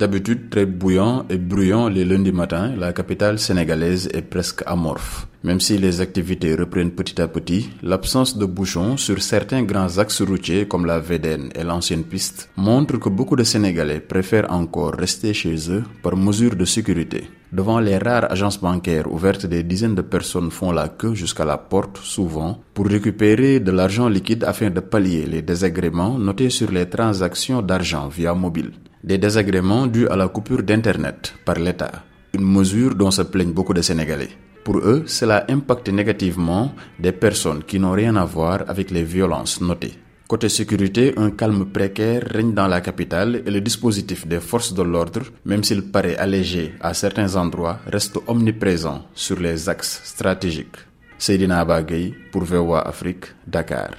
D'habitude très bouillant et bruyant les lundis matins, la capitale sénégalaise est presque amorphe. Même si les activités reprennent petit à petit, l'absence de bouchons sur certains grands axes routiers comme la VDN et l'ancienne piste montre que beaucoup de Sénégalais préfèrent encore rester chez eux par mesure de sécurité. Devant les rares agences bancaires ouvertes, des dizaines de personnes font la queue jusqu'à la porte, souvent, pour récupérer de l'argent liquide afin de pallier les désagréments notés sur les transactions d'argent via mobile. Des désagréments dus à la coupure d'Internet par l'État, une mesure dont se plaignent beaucoup de Sénégalais. Pour eux, cela impacte négativement des personnes qui n'ont rien à voir avec les violences notées. Côté sécurité, un calme précaire règne dans la capitale et le dispositif des forces de l'ordre, même s'il paraît allégé à certains endroits, reste omniprésent sur les axes stratégiques. Seydina Bagay pour VOA Afrique, Dakar.